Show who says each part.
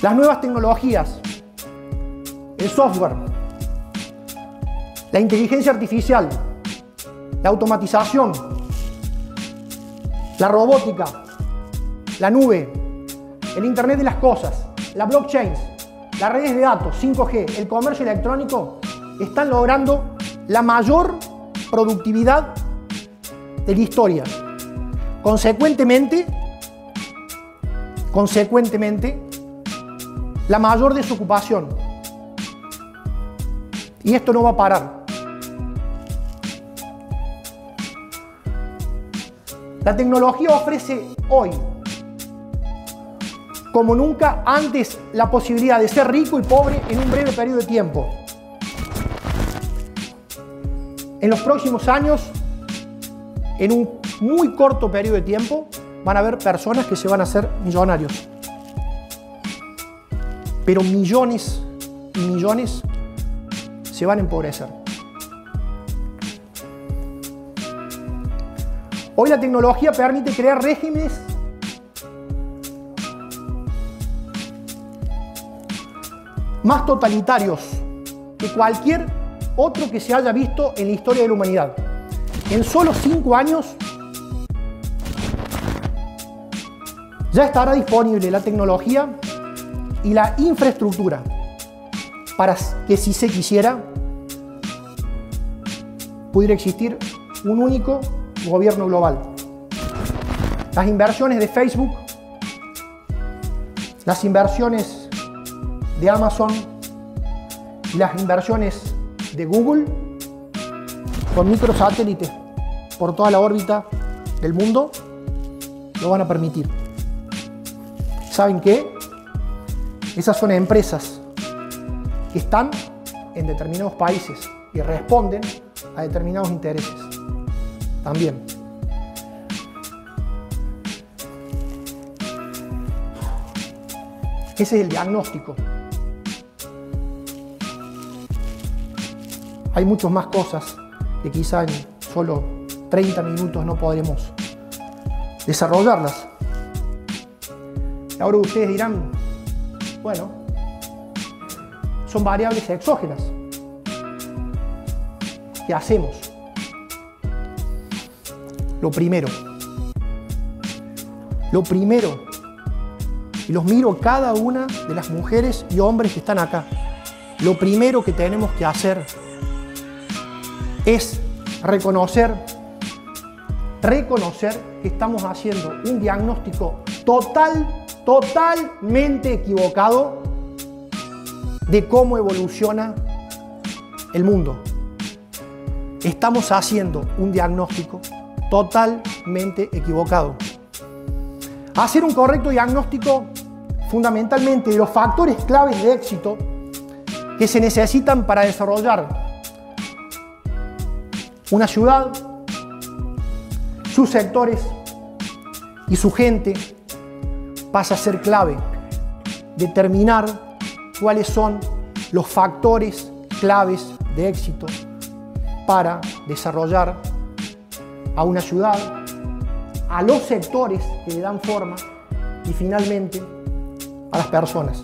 Speaker 1: Las nuevas tecnologías, el software, la inteligencia artificial, la automatización, la robótica, la nube, el Internet de las Cosas, la blockchain, las redes de datos, 5G, el comercio electrónico, están logrando la mayor productividad de la historia. Consecuentemente, consecuentemente, la mayor desocupación. Y esto no va a parar. La tecnología ofrece hoy, como nunca antes, la posibilidad de ser rico y pobre en un breve periodo de tiempo. En los próximos años, en un muy corto periodo de tiempo, van a haber personas que se van a hacer millonarios. Pero millones y millones se van a empobrecer. Hoy la tecnología permite crear regímenes más totalitarios que cualquier otro que se haya visto en la historia de la humanidad. En solo cinco años ya estará disponible la tecnología y la infraestructura para que si se quisiera pudiera existir un único gobierno global. Las inversiones de Facebook, las inversiones de Amazon y las inversiones de Google con microsatélites por toda la órbita del mundo lo van a permitir. ¿Saben qué? Esas son empresas que están en determinados países y responden a determinados intereses. También. Ese es el diagnóstico. Hay muchas más cosas que quizá en solo 30 minutos no podremos desarrollarlas. Ahora ustedes dirán, bueno, son variables exógenas. ¿Qué hacemos? Lo primero, lo primero, y los miro cada una de las mujeres y hombres que están acá, lo primero que tenemos que hacer es reconocer, reconocer que estamos haciendo un diagnóstico total, totalmente equivocado de cómo evoluciona el mundo. Estamos haciendo un diagnóstico totalmente equivocado. Hacer un correcto diagnóstico fundamentalmente de los factores claves de éxito que se necesitan para desarrollar una ciudad, sus sectores y su gente pasa a ser clave. Determinar cuáles son los factores claves de éxito para desarrollar a una ciudad, a los sectores que le dan forma y finalmente a las personas.